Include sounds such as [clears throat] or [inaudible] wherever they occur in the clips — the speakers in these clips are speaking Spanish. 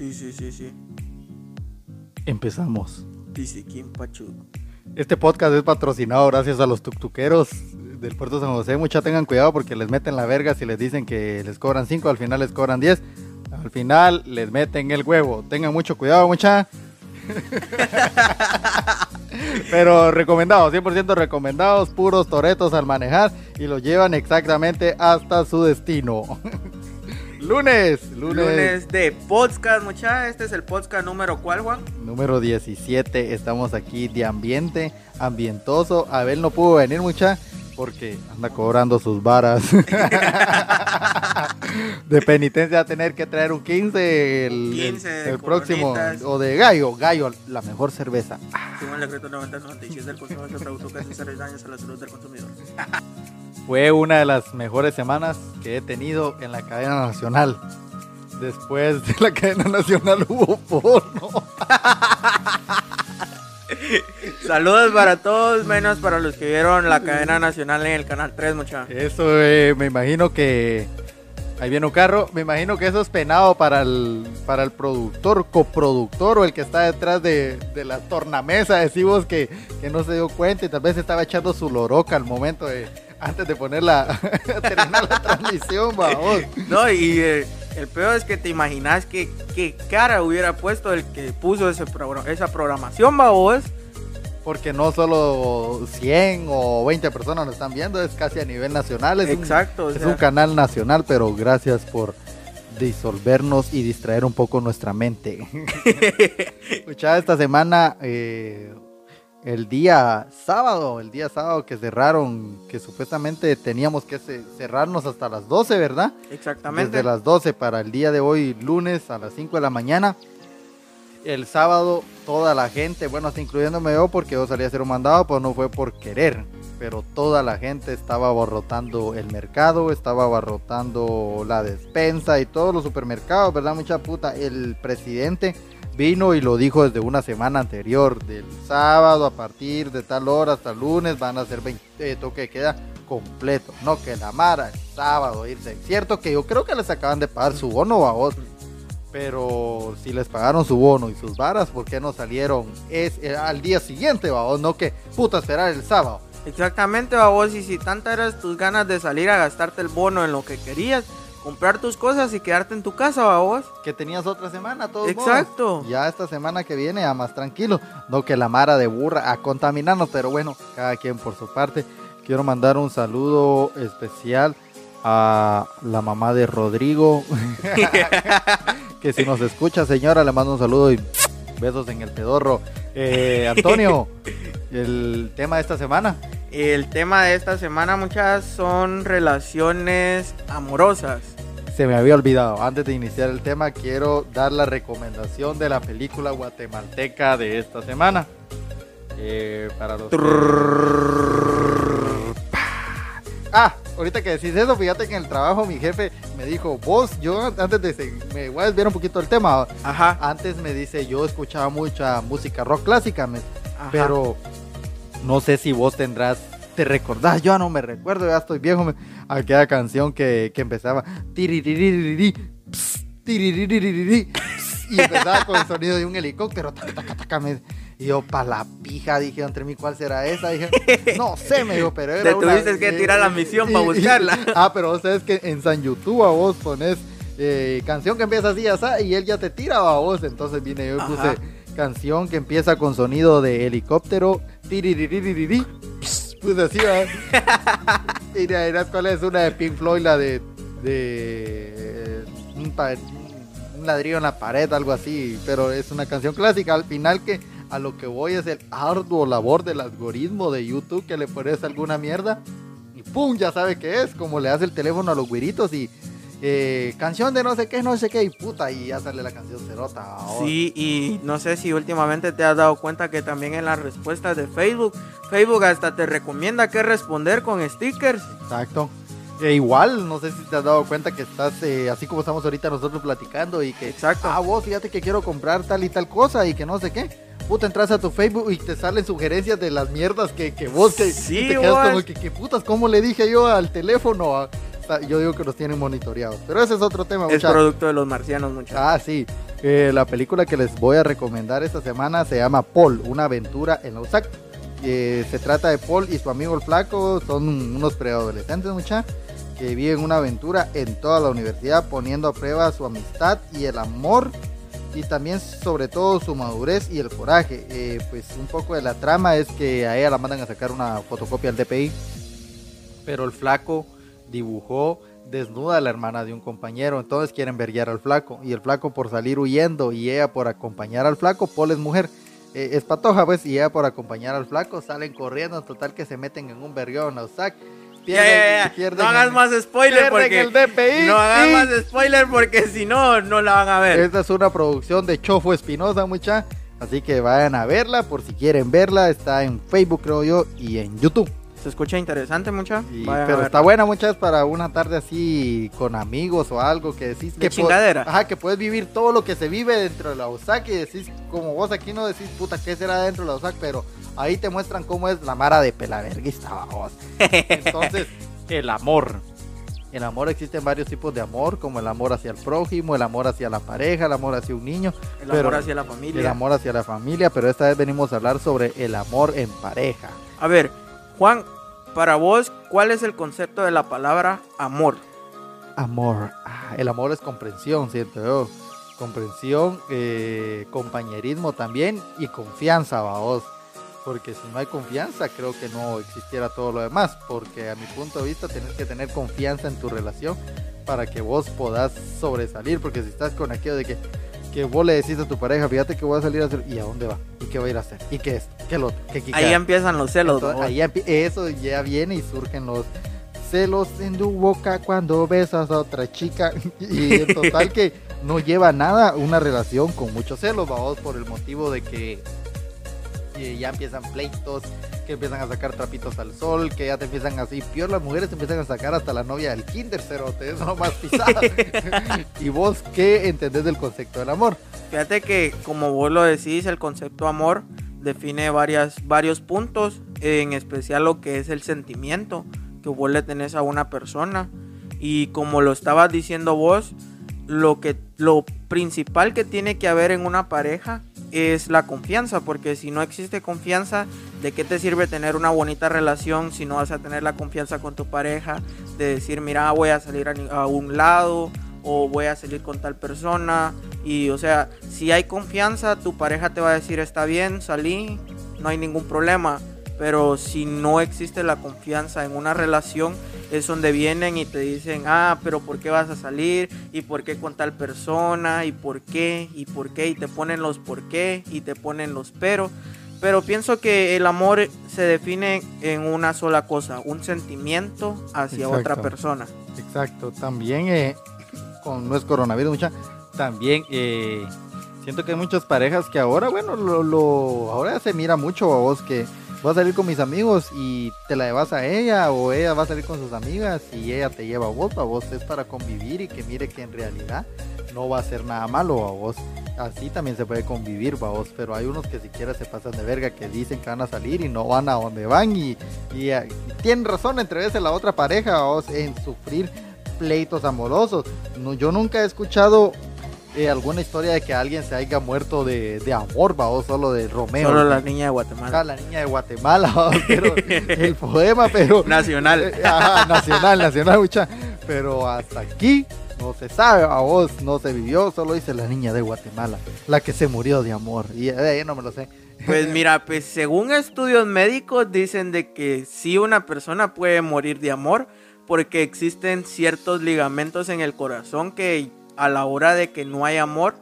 Sí, sí, sí, sí. Empezamos. Dice Kim Pachu. Este podcast es patrocinado gracias a los tuctuqueros del puerto San José. Mucha tengan cuidado porque les meten la verga si les dicen que les cobran 5, al final les cobran 10. Al final les meten el huevo. Tengan mucho cuidado, mucha. [laughs] Pero recomendados, 100% recomendados, puros toretos al manejar y los llevan exactamente hasta su destino. [laughs] lunes, lunes, Lunes de podcast, mucha. Este es el podcast número cuál, Juan. número 17. Estamos aquí de ambiente, ambientoso. Abel no pudo venir mucha porque anda cobrando sus varas. [laughs] de penitencia va a tener que traer un 15 el, 15 el- el próximo. O de gallo, gallo, la mejor cerveza. Según el decreto 9096 del consumo de este producto que hace daños a la salud del consumidor. [laughs] Fue una de las mejores semanas que he tenido en la cadena nacional. Después de la cadena nacional hubo porno. [laughs] Saludos para todos, menos para los que vieron la cadena nacional en el canal 3, mucha. Eso eh, me imagino que... Ahí viene un carro. Me imagino que eso es penado para el, para el productor, coproductor o el que está detrás de, de la tornamesa. Decimos que, que no se dio cuenta y tal vez estaba echando su loroca al momento de... Antes de poner la... [laughs] terminar la transmisión, vamos. No, y eh, el peor es que te imaginas que qué cara hubiera puesto el que puso ese programa, esa programación, va vos. Porque no solo 100 o 20 personas nos están viendo, es casi a nivel nacional. Es un- Exacto. es un canal nacional, pero gracias por disolvernos y distraer un poco nuestra mente. [laughs] Escuchaba esta semana, eh, el día sábado, el día sábado que cerraron, que supuestamente teníamos que ce- cerrarnos hasta las 12, ¿verdad? Exactamente. Desde las 12 para el día de hoy, lunes a las 5 de la mañana. El sábado toda la gente, bueno, hasta incluyéndome yo porque yo salí a hacer un mandado, pues no fue por querer, pero toda la gente estaba abarrotando el mercado, estaba abarrotando la despensa y todos los supermercados, ¿verdad? Mucha puta. El presidente vino y lo dijo desde una semana anterior, del sábado a partir de tal hora hasta lunes van a hacer 20, eh, toque queda completo, no que la mara el sábado irse. Cierto que yo creo que les acaban de pagar su bono a vos. Pero si les pagaron su bono y sus varas, ¿por qué no salieron es, eh, al día siguiente, vamos? No que puta esperar el sábado. Exactamente, vos. Y si tanta eras tus ganas de salir a gastarte el bono en lo que querías, comprar tus cosas y quedarte en tu casa, va vos. Que tenías otra semana, todos Exacto. Ya esta semana que viene, ya más tranquilo. No que la mara de burra a contaminarnos, pero bueno, cada quien por su parte. Quiero mandar un saludo especial a la mamá de Rodrigo. [laughs] [laughs] que si nos escucha, señora, le mando un saludo y besos en el pedorro. Eh, Antonio, [laughs] el tema de esta semana. El tema de esta semana, muchas son relaciones amorosas. Se me había olvidado. Antes de iniciar el tema, quiero dar la recomendación de la película guatemalteca de esta semana. Eh, para los. Ah, ahorita que decís eso, fíjate que en el trabajo mi jefe me dijo, vos, yo antes de... Me voy a desviar un poquito el tema. Ajá. Antes me dice, yo escuchaba mucha música rock clásica, me- pero no sé si vos tendrás, te recordás, yo no me recuerdo, ya estoy viejo, me- aquella canción que, que empezaba tiriririri, tiriririri, y empezaba con el sonido de un helicóptero, taca, taca, taca, me- y yo, pa' la pija, dije, entre mí, ¿cuál será esa? Dije, no sé, me dijo, pero era Te una- tuviste que tirar la misión pa' y- buscarla. [laughs] ah, pero vos sabes que en San YouTube a vos pones eh, canción que empieza así, así, y él ya te tira a vos, entonces vine yo y Ajá. puse canción que empieza con sonido de helicóptero, puse así, ¿verdad? y ahí cuál es una de Pink Floyd, la de, de un, un ladrillo en la pared, algo así, pero es una canción clásica, al final que a lo que voy es el arduo labor del algoritmo de YouTube que le pones alguna mierda y pum, ya sabe qué es, como le hace el teléfono a los güiritos y eh, canción de no sé qué, no sé qué, y puta, y ya sale la canción cerota. ahora. Sí, y no sé si últimamente te has dado cuenta que también en las respuestas de Facebook, Facebook hasta te recomienda qué responder con stickers. Exacto. E igual, no sé si te has dado cuenta que estás eh, así como estamos ahorita nosotros platicando y que, Exacto. ah, vos fíjate que quiero comprar tal y tal cosa y que no sé qué. Puta, entras a tu Facebook y te salen sugerencias de las mierdas que, que vos que Sí, te quedas vos. como que, que putas, ¿cómo le dije yo al teléfono? Ah, Yo digo que los tienen monitoreados, pero ese es otro tema. Es producto de los marcianos, muchachos. Ah, sí. Eh, la película que les voy a recomendar esta semana se llama Paul, una aventura en la USAC. Eh, se trata de Paul y su amigo el flaco, son unos preadolescentes mucha que viven una aventura en toda la universidad poniendo a prueba su amistad y el amor y también sobre todo su madurez y el coraje. Eh, pues un poco de la trama es que a ella la mandan a sacar una fotocopia al DPI, pero el flaco dibujó desnuda a la hermana de un compañero, entonces quieren verguiar al flaco y el flaco por salir huyendo y ella por acompañar al flaco, Paul es mujer. Eh, es patoja pues y ella por acompañar al flaco salen corriendo en total que se meten en un vergueo en Zack no hagas más spoiler porque el DPI, no hagas más spoiler porque si no no la van a ver. Esta es una producción de Chofo Espinosa, mucha, así que vayan a verla por si quieren verla, está en Facebook creo yo y en YouTube. Se escucha interesante, mucha. pero está buena, muchas para una tarde así con amigos o algo que decís que chingadera. Ajá, que puedes vivir todo lo que se vive dentro de la USAC y decís, como vos aquí no decís, puta, ¿qué será dentro de la USAC? Pero ahí te muestran cómo es la mara de pelaverguista, vos. [laughs] Entonces, el amor. El amor existe en varios tipos de amor, como el amor hacia el prójimo, el amor hacia la pareja, el amor hacia un niño. El amor hacia la familia. El amor hacia la familia, pero esta vez venimos a hablar sobre el amor en pareja. A ver, Juan, para vos, ¿cuál es el concepto de la palabra amor? Amor. Ah, el amor es comprensión, siento yo. Comprensión, eh, compañerismo también y confianza, vos. Porque si no hay confianza, creo que no existiera todo lo demás. Porque a mi punto de vista, tienes que tener confianza en tu relación para que vos podás sobresalir. Porque si estás con aquello de que que vos le decís a tu pareja, fíjate que voy a salir a hacer, ¿y a dónde va? ¿Y qué va a ir a hacer? ¿Y qué es? ¿Qué lo qué, Ahí empiezan los celos. ahí eso ya viene y surgen los celos en tu boca cuando besas a otra chica. [laughs] y en total que no lleva nada una relación con muchos celos, vamos, por el motivo de que ya empiezan pleitos, que empiezan a sacar trapitos al sol, que ya te empiezan así, peor las mujeres te empiezan a sacar hasta la novia del kinder, cerote, es más pisada. [laughs] ¿Y vos qué entendés del concepto del amor? Fíjate que como vos lo decís, el concepto amor define varias, varios puntos, en especial lo que es el sentimiento que vos le tenés a una persona. Y como lo estabas diciendo vos, lo, que, lo principal que tiene que haber en una pareja es la confianza, porque si no existe confianza, ¿de qué te sirve tener una bonita relación si no vas a tener la confianza con tu pareja? De decir, mira, voy a salir a, un lado o voy a salir con tal persona. Y o sea, si hay confianza, tu pareja te va a decir, está bien, salí, no hay ningún problema. Pero si no existe la confianza en una relación, es donde vienen y te dicen, ah, pero ¿por qué vas a salir? ¿Y por qué con tal persona? ¿Y por qué? ¿Y por qué? Y te ponen los por qué y te ponen los pero. Pero pienso que el amor se define en una sola cosa, un sentimiento hacia otra persona. Exacto, también eh, con no es coronavirus, mucha, también eh, siento que hay muchas parejas que ahora, bueno, lo, lo ahora se mira mucho a vos que voy a salir con mis amigos y te la llevas a ella o ella va a salir con sus amigas y ella te lleva a vos, a vos es para convivir y que mire que en realidad no va a ser nada malo a vos. Así también se puede convivir, a vos, pero hay unos que siquiera se pasan de verga, que dicen que van a salir y no van a donde van y, y, tienen razón entre veces la otra pareja, vos, en sufrir pleitos amorosos. No, yo nunca he escuchado eh, alguna historia de que alguien se haya muerto de, de amor, va, o solo de Romeo. Solo la niña de Guatemala. Ah, la niña de Guatemala, [laughs] pero el poema, pero. Nacional. Eh, nacional, nacional, mucha. Pero hasta aquí no se sabe, a vos no se vivió, solo dice la niña de Guatemala, la que se murió de amor. Y de ahí no me lo sé. Pues [laughs] mira, pues según estudios médicos dicen de que sí una persona puede morir de amor porque existen ciertos ligamentos en el corazón que a la hora de que no hay amor,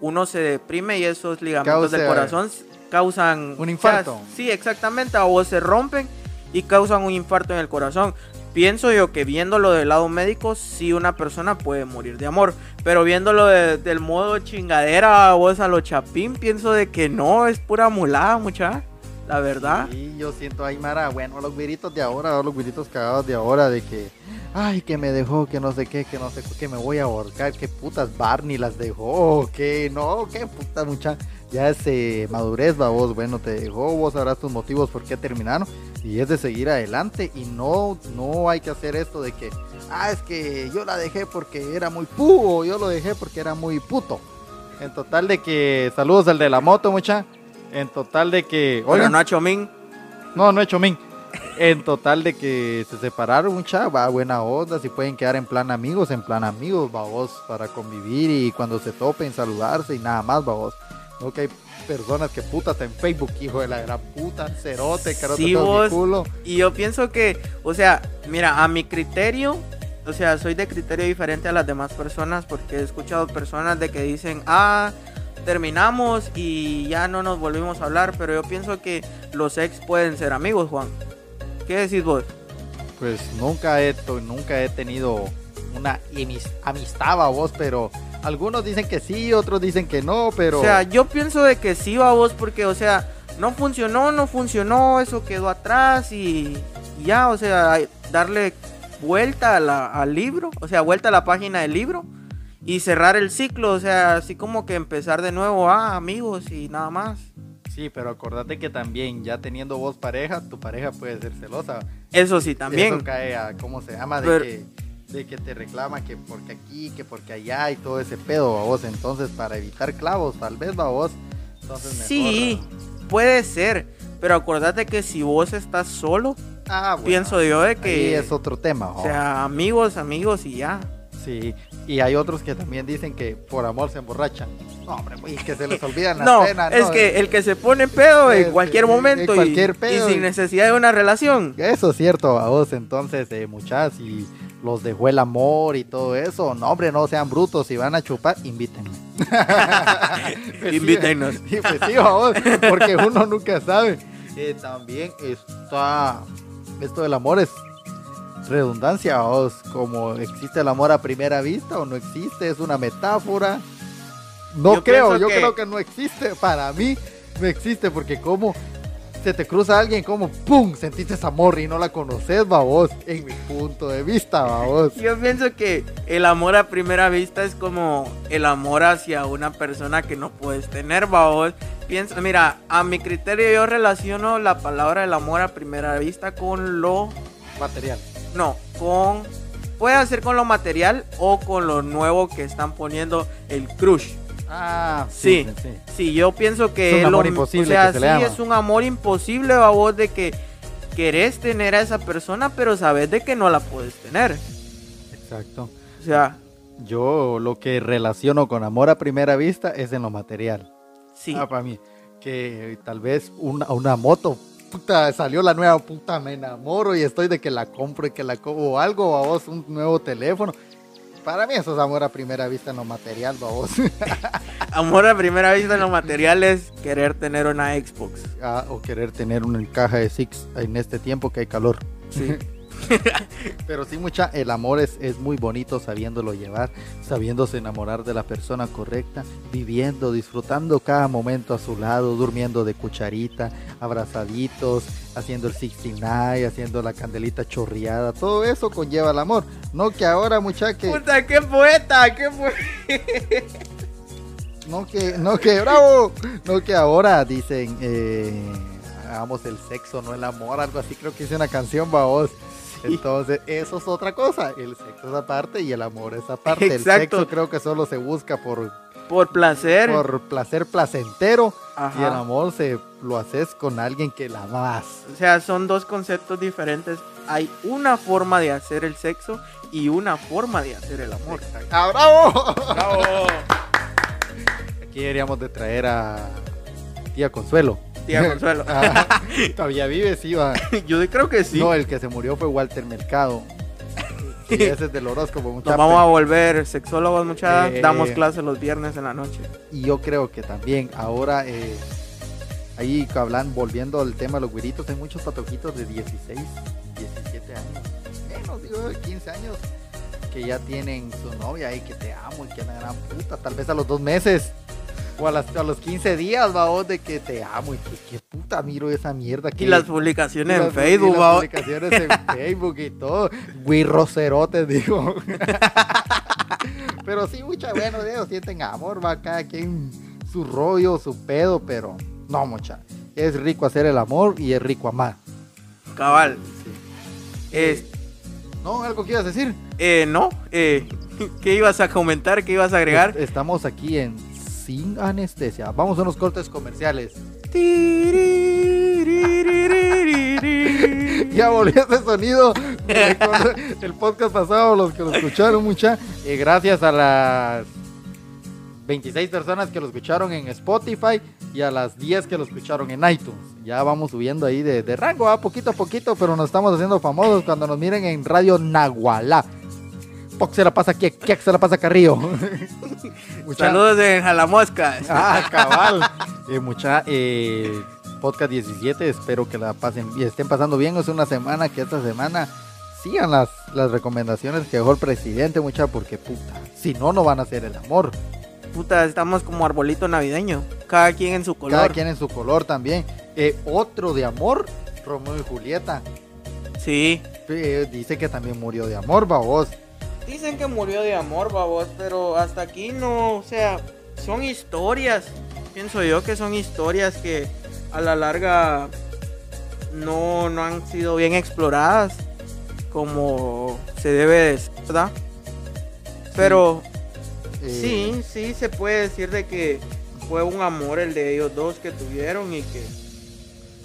uno se deprime y esos ligamentos del corazón causan un infarto. sí, exactamente, o se rompen y causan un infarto en el corazón. Pienso yo que viéndolo del lado médico, sí una persona puede morir de amor. Pero viéndolo del modo chingadera, vos a lo chapín, pienso de que no, es pura mulada, mucha. La verdad. Sí, yo siento ahí, Mara, bueno, los viritos de ahora, los viritos cagados de ahora, de que ay, que me dejó, que no sé qué, que no sé qué, que me voy a ahorcar, que putas Barney las dejó, que no, que putas mucha, ya es eh, madurez, va vos, bueno, te dejó, vos sabrás tus motivos por qué terminaron, y es de seguir adelante, y no, no hay que hacer esto de que, ah, es que yo la dejé porque era muy pugo, yo lo dejé porque era muy puto. En total de que. Saludos al de la moto, mucha. En total de que. Pero no a Chomín. no, no he hecho min. En total de que se separaron, mucha, va buena onda, si pueden quedar en plan amigos, en plan amigos, va vos, para convivir y cuando se topen, saludarse y nada más, va vos. No que hay personas que putas en Facebook, hijo de la gran puta, cerote, carote, Sí, todo mi vos. culo. Y yo pienso que, o sea, mira, a mi criterio, o sea, soy de criterio diferente a las demás personas porque he escuchado personas de que dicen, ah, terminamos y ya no nos volvimos a hablar, pero yo pienso que los ex pueden ser amigos, Juan. ¿Qué decís vos? Pues nunca he, nunca he tenido una amistad a vos, pero algunos dicen que sí, otros dicen que no, pero... O sea, yo pienso de que sí va vos porque, o sea, no funcionó, no funcionó, eso quedó atrás y, y ya, o sea, darle vuelta a la- al libro, o sea, vuelta a la página del libro y cerrar el ciclo, o sea, así como que empezar de nuevo, ah, amigos y nada más. Sí, pero acordate que también ya teniendo vos pareja, tu pareja puede ser celosa. Eso sí, Eso también. cae a, ¿cómo se llama? De, Pero- que, de que te reclama que porque aquí, que porque allá y todo ese pedo, a vos. Entonces, para evitar clavos, tal vez, va vos. Entonces, mejor, Sí, puede ser, pero acordate que si vos estás solo, Ah, bueno, pienso yo de ahí que, es otro tema. o sea, amigos, amigos y ya. Sí, y hay otros que también dicen que por amor se emborrachan. No, hombre, güey, que se les olvidan las No, penas. es no, que el que se pone pedo en cualquier en momento y- cualquier y, pedo sin y- necesidad de una relación. Eso es cierto, a vos. Entonces, eh, muchachos, y los dejó el amor y todo eso. No, hombre, no sean brutos. Si van a chupar, invítenme. Pues Invítenos. Sí, pues sí, vamos, porque uno nunca sabe. Eh, también está. Esto del amor es redundancia, vos. Como existe el amor a primera vista o no existe, es una metáfora. No Yo creo, yo que- creo que no existe. Para mí, no existe, porque como se te cruza alguien, como ¡pum! Sentiste esa amor y no la conoces, babos. En mi punto de vista, babos. Yo pienso que el amor a primera vista es como el amor hacia una persona que no puedes tener, babos. Pienso, mira, a mi criterio yo relaciono la palabra el amor a primera vista con lo Material. No, con. Puede ser con lo material o con lo nuevo que están poniendo el crush. Ah, Sí. sí. sí. Sí, yo pienso que Es un lo- amor imposible O sea, que se le sí, llama. es un amor imposible, babos, de que querés tener a esa persona, pero sabes de que no la puedes tener. Exacto. O sea, Yo lo que relaciono con amor a primera vista es en lo material. sí. Ah, para mí. Que tal vez una, una moto, puta, salió la nueva puta, me enamoro y estoy de que la compro y que la o algo, vamos, un nuevo teléfono. Para mí eso es amor a primera vista en lo material, vamos. [laughs] Amor a primera vista en lo material es querer tener una Xbox. Ah, o querer tener una caja de Six en este tiempo que hay calor. Sí. [laughs] [laughs] Pero sí, mucha, el amor es, es muy bonito sabiéndolo llevar, sabiéndose enamorar de la persona correcta, viviendo, disfrutando cada momento a su lado, durmiendo de cucharita, abrazaditos, haciendo el 69, haciendo la candelita chorreada, todo eso conlleva el amor. No que ahora, mucha, que, Puta, qué poeta, qué poeta. no que, no que, bravo, no que ahora dicen, eh, hagamos el sexo, no el amor, algo así, creo que hice una canción, vos. Entonces, eso es otra cosa. El sexo es aparte y el amor es aparte. El Exacto. sexo creo que solo se busca por, Por placer. por placer placentero y el amor se lo haces con alguien que la amas. O sea, son dos conceptos diferentes. Hay una forma de hacer el sexo y una forma de hacer el amor. ¡Ah, bravo! ¡Bravo! Aquí deberíamos de traer a tía Consuelo. Tía [laughs] Consuelo. Ah, [laughs] Todavía vive, sí, va. [laughs] Yo creo que sí. No, el que se murió fue Walter Mercado. Sí, ese es del horóscopo, muchacho. Nos vamos a volver sexólogos, muchachos. Eh, Damos clases los viernes en la noche. Y yo creo que también ahora, eh, ahí hablan, volviendo al tema de los güiritos, hay muchos patojitos de 16, 17 años, menos, digo, de 15 años, que ya tienen su novia y que te amo y que la gran puta, tal vez a los dos meses. O a, las- a los 15 días, vamos, de que te amo y que qué puta miro esa mierda. Y que- las publicaciones y en Facebook, y las publicaciones en [laughs] Facebook y todo. Güirrocerotes, digo. [laughs] pero sí, mucha, bueno, Dios, sienten amor, va cada quien su rollo, su pedo, pero no, mucha. Es rico hacer el amor y es rico amar. Cabal. Sí. Es- ¿No? ¿Algo que ibas a decir? eh, no. Eh, ¿Qué ibas a comentar? ¿Qué ibas a agregar? Est- Estamos aquí en sin anestesia. Vamos a unos cortes comerciales. [laughs] ya volvió ese sonido. El podcast pasado, los que lo escucharon mucha. Eh, gracias a las 26 personas que lo escucharon en Spotify y a las 10 que lo escucharon en iTunes. Ya vamos subiendo ahí de, rango, a poquito a poquito, pero nos estamos haciendo famosos cuando nos miren en Radio Nahualá. Poc se la pasa aquí, ¿qué se la pasa Carrillo. [laughs] Saludos de Jalamoscas. Ah, cabal. Eh, mucha, eh, podcast 17, espero que la pasen y estén pasando bien. Es una semana que esta semana sigan las, las recomendaciones que dejó el presidente, mucha, porque puta, si no, no van a hacer el amor. Puta, estamos como arbolito navideño. Cada quien en su color. Cada quien en su color también. Eh, otro de amor, Romeo y Julieta. Sí. Eh, dice que también murió de amor, babos. Dicen que murió de amor, babos, pero hasta aquí no, o sea, son historias. Pienso yo que son historias que a la larga no, no han sido bien exploradas como se debe de ¿verdad? Pero Sí, eh, sí, se puede decir de que fue un amor el de ellos dos que tuvieron y que...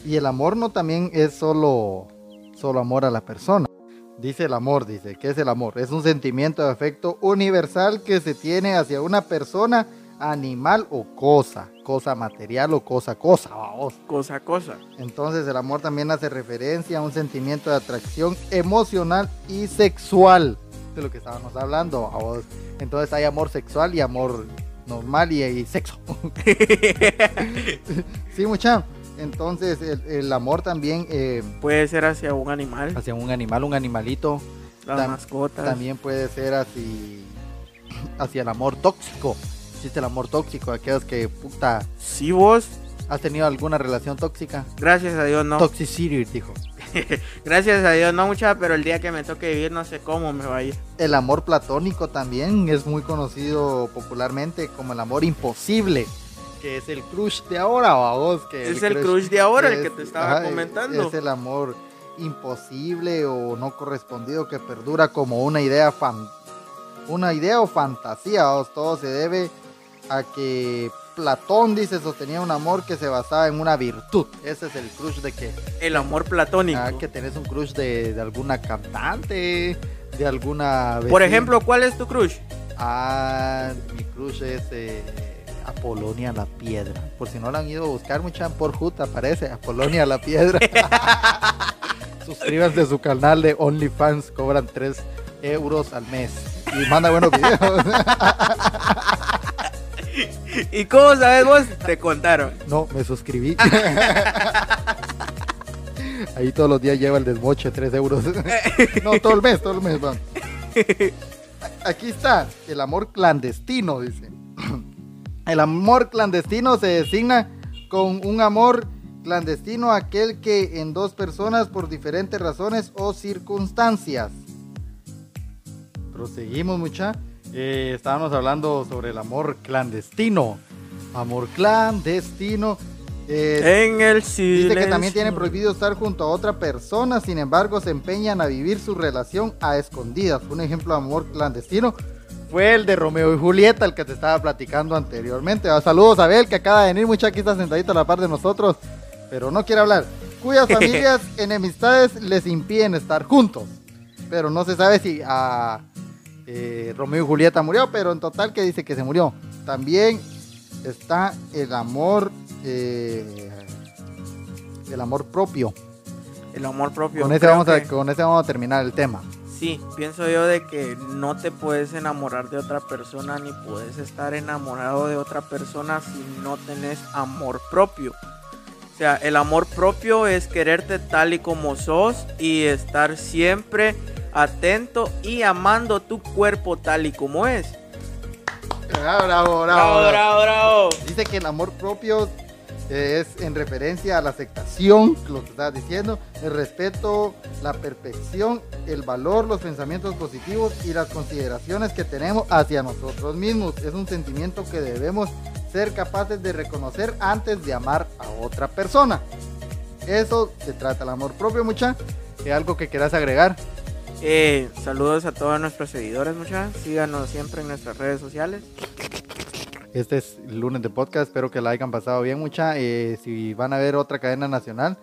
Y el amor no también es solo, solo amor a la persona. Dice el amor, dice, ¿qué es el amor? Es un sentimiento de afecto universal que se tiene hacia una persona, animal o cosa, cosa material o cosa, cosa, vamos. Cosa, cosa. Entonces el amor también hace referencia a un sentimiento de atracción emocional y sexual de lo que estábamos hablando. Entonces hay amor sexual y amor normal y, sexo. [laughs] [laughs] sí, mucha. Entonces el, amor también... Eh, puede ser hacia un animal. Hacia un animal, un animalito. Las mascotas. También puede ser hacia, [clears throat] hacia el amor tóxico. Existe el amor tóxico, aquellos que puta... Si vos... ¿Has tenido alguna relación tóxica? Gracias a Dios, no. Toxicity, dijo. [laughs] Gracias a Dios, no mucha, pero el día que me toque vivir no sé cómo me va a ir. El amor platónico también es muy conocido popularmente como el amor imposible, que es el crush de ahora, vos. Que es el, crush, de ahora el que te estaba comentando. Es el amor imposible o no correspondido que perdura como una idea fan, una idea o fantasía, todo se debe a que Platón, dice, sostenía un amor que se basaba en una virtud. Ese es el crush de que... El amor platónico. Ah, que tenés un crush de, alguna cantante, de alguna... Por ejemplo, ¿cuál es tu crush? Ah, mi crush es eh, Apolonia la Piedra. Por si no la han ido a buscar, mucha por Juta aparece Apolonia la Piedra. [laughs] Suscríbanse a su canal de OnlyFans, cobran 3 euros al mes. Y manda buenos videos. [laughs] ¿Y cómo sabes vos? Te contaron. No, me suscribí. [laughs] Ahí todos los días lleva el desmoche, 3 euros. no, todo el mes, todo el mes, van. Aquí está, el amor clandestino, dice. El amor clandestino se designa con un amor clandestino aquel que en dos personas por diferentes razones o circunstancias. Proseguimos, mucha. Eh, estábamos hablando sobre el amor clandestino. Amor clandestino. Eh, en el silencio. Dice que también tiene prohibido estar junto a otra persona, sin embargo se empeñan a vivir su relación a escondidas. Un ejemplo de amor clandestino fue el de Romeo y Julieta, el que te estaba platicando anteriormente. Ah, saludos a Abel, que acaba de venir, mucha aquí está sentadito a la par de nosotros, pero no quiere hablar. Cuyas [laughs] familias enemistades les impiden estar juntos. Pero no se sabe si a eh, Romeo y Julieta murió, pero en total que dice que se murió. También está el amor, eh, el amor propio. El amor propio. Con ese, vamos a, con ese vamos a terminar el tema. Sí, pienso yo de que no te puedes enamorar de otra persona ni puedes estar enamorado de otra persona si no tenés amor propio. O sea, el amor propio es quererte tal y como sos y estar siempre atento y amando tu cuerpo tal y como es. Bravo, bravo, bravo. Bravo, bravo, Dice que el amor propio es en referencia a la aceptación, lo que estás diciendo, el respeto, la perfección, el valor, los pensamientos positivos y las consideraciones que tenemos hacia nosotros mismos. Es un sentimiento que debemos ser capaces de reconocer antes de amar a otra persona. Eso se trata el amor propio, mucha. ¿Algo que quieras agregar? Eh, saludos a todos nuestros seguidores, muchachos. Síganos siempre en nuestras redes sociales. Este es el lunes de podcast. Espero que la hayan pasado bien, mucha. Eh, si van a ver otra cadena nacional,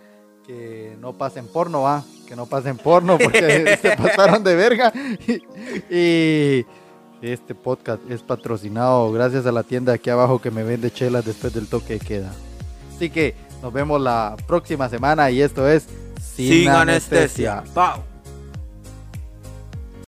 que no pasen porno, va. Que no pasen porno porque [laughs] se pasaron de verga. y este podcast es patrocinado gracias a la tienda aquí abajo que me vende chelas después del toque de queda. Así que nos vemos la próxima semana y esto es Sin, anestesia. Pau.